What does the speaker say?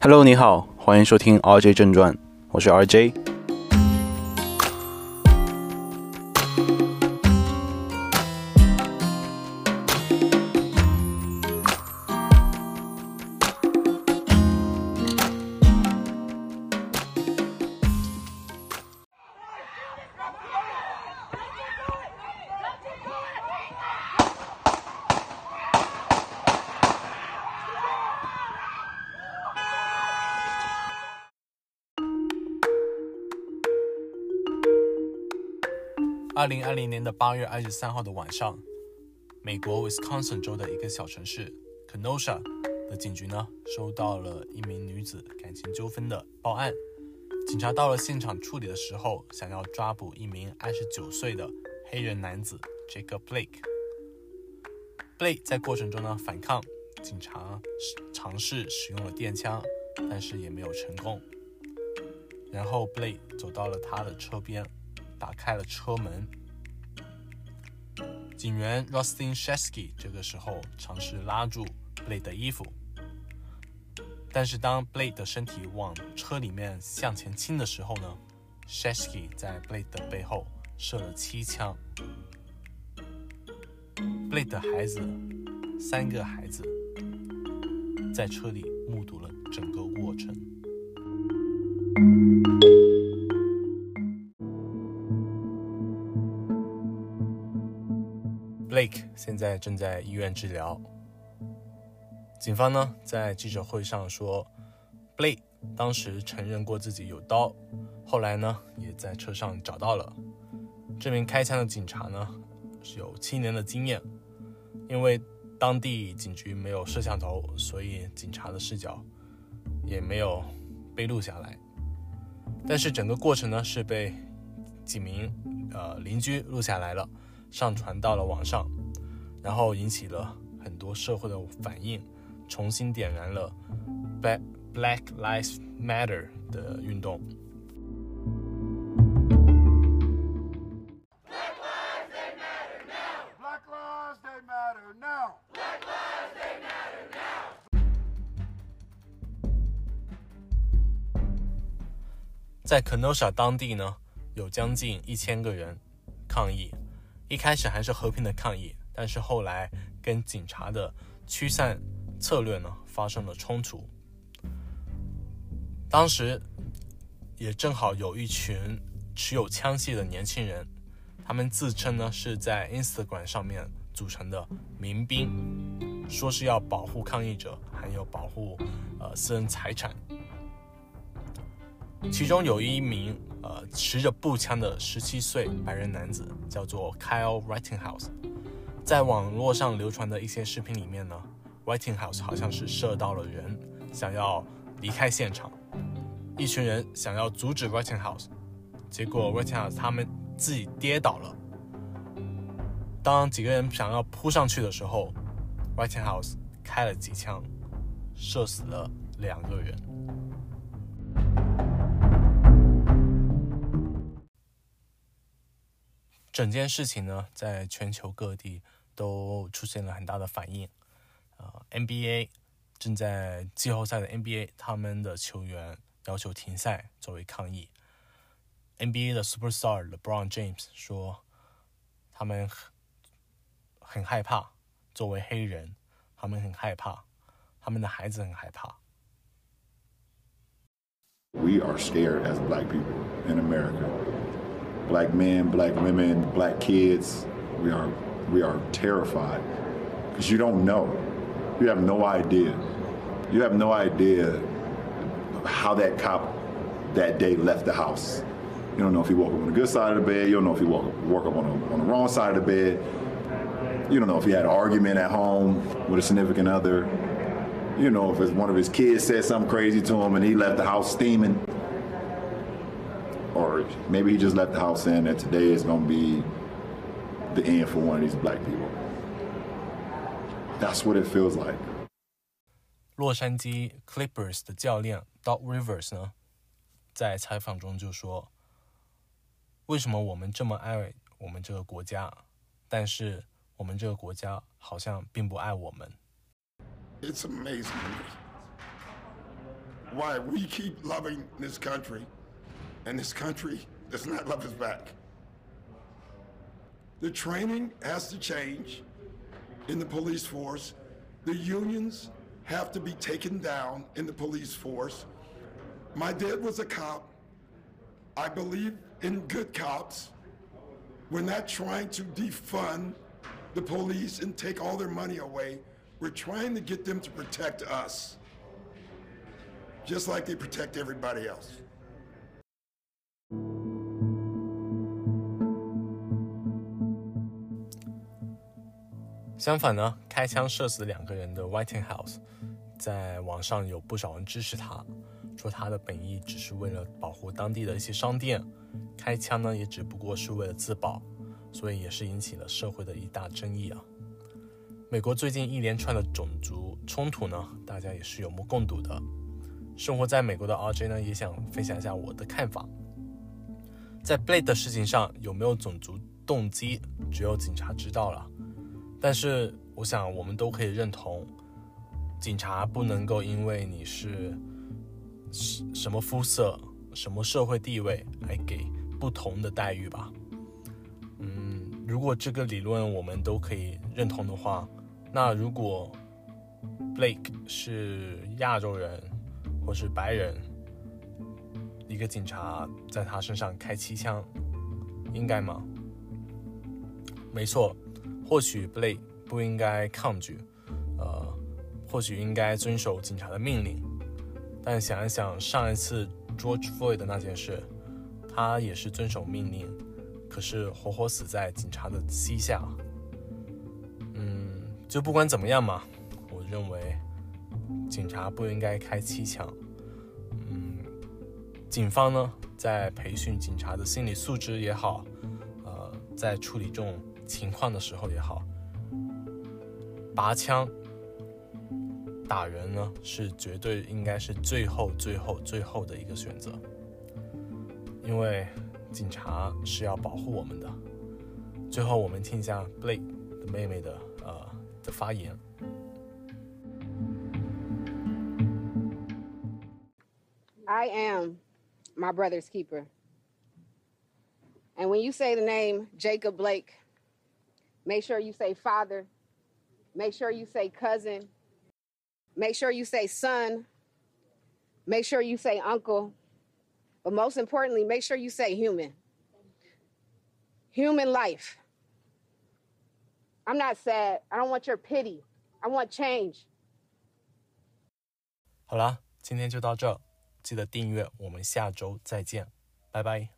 Hello，你好，欢迎收听 RJ 正传，我是 RJ。二零二零年的八月二十三号的晚上，美国 Wisconsin 州的一个小城市 Kenosha 的警局呢，收到了一名女子感情纠纷的报案。警察到了现场处理的时候，想要抓捕一名二十九岁的黑人男子 Jacob Blake。Blake 在过程中呢反抗，警察尝试使用了电枪，但是也没有成功。然后 Blake 走到了他的车边。打开了车门，警员 Rustin Shesky 这个时候尝试拉住 Blade 的衣服，但是当 Blade 的身体往车里面向前倾的时候呢，Shesky 在 Blade 的背后射了七枪。Blade 的孩子，三个孩子，在车里目睹了整个过程。Blake 现在正在医院治疗。警方呢在记者会上说，Blake 当时承认过自己有刀，后来呢也在车上找到了。这名开枪的警察呢是有七年的经验，因为当地警局没有摄像头，所以警察的视角也没有被录下来。但是整个过程呢是被几名呃邻居录下来了。上传到了网上，然后引起了很多社会的反应，重新点燃了 Black Black Lives Matter 的运动。在 Kenosha 当地呢，有将近一千个人抗议。一开始还是和平的抗议，但是后来跟警察的驱散策略呢发生了冲突。当时也正好有一群持有枪械的年轻人，他们自称呢是在 Instagram 上面组成的民兵，说是要保护抗议者，还有保护呃私人财产。其中有一名呃持着步枪的十七岁白人男子，叫做 Kyle Writinghouse。在网络上流传的一些视频里面呢，Writinghouse 好像是射到了人，想要离开现场。一群人想要阻止 Writinghouse，结果 Writinghouse 他们自己跌倒了。当几个人想要扑上去的时候，Writinghouse 开了几枪，射死了两个人。整件事情呢，在全球各地都出现了很大的反应。呃，NBA 正在季后赛的 NBA，他们的球员要求停赛作为抗议。NBA 的 Superstar LeBron James 说，他们很很害怕，作为黑人，他们很害怕，他们的孩子很害怕。We are scared as black people in America. Black men, black women, black kids, we are we are terrified because you don't know. You have no idea. You have no idea how that cop that day left the house. You don't know if he woke up on the good side of the bed. You don't know if he woke, woke up on, on the wrong side of the bed. You don't know if he had an argument at home with a significant other. You know if one of his kids said something crazy to him and he left the house steaming or maybe he just left the house saying that today is going to be the end for one of these black people. That's what it feels like. 洛杉矶 Clippers 的教练 Doc Rivers 呢，在采访中就说：“为什么我们这么爱我们这个国家， 但是我们这个国家好像并不爱我们。It's amazing to me why we keep loving this country and this country does not love us back. The training has to change in the police force. The unions have to be taken down in the police force. My dad was a cop. I believe in good cops. We're not trying to defund the police and take all their money away. We're trying to get them to protect us, just like they protect everybody else. 相反呢，开枪射死两个人的 White House，在网上有不少人支持他，说他的本意只是为了保护当地的一些商店，开枪呢也只不过是为了自保，所以也是引起了社会的一大争议啊。美国最近一连串的种族冲突呢，大家也是有目共睹的。生活在美国的 RJ 呢，也想分享一下我的看法。在 Blade 的事情上，有没有种族动机，只有警察知道了。但是，我想我们都可以认同，警察不能够因为你是什么肤色、什么社会地位来给不同的待遇吧。嗯，如果这个理论我们都可以认同的话，那如果 Blake 是亚洲人或是白人，一个警察在他身上开七枪，应该吗？没错。或许布莱不应该抗拒，呃，或许应该遵守警察的命令。但想一想上一次 George Floyd 的那件事，他也是遵守命令，可是活活死在警察的膝下。嗯，就不管怎么样嘛，我认为警察不应该开七枪。嗯，警方呢，在培训警察的心理素质也好，呃，在处理这种。情况的时候也好，拔枪打人呢，是绝对应该是最后、最后、最后的一个选择，因为警察是要保护我们的。最后，我们听一下 Blake 的妹妹的呃的发言。I am my brother's keeper. And when you say the name Jacob Blake, Make sure you say father. Make sure you say cousin. Make sure you say son. Make sure you say uncle. But most importantly, make sure you say human. Human life. I'm not sad. I don't want your pity. I want change. 好啦，今天就到这，记得订阅，我们下周再见，拜拜。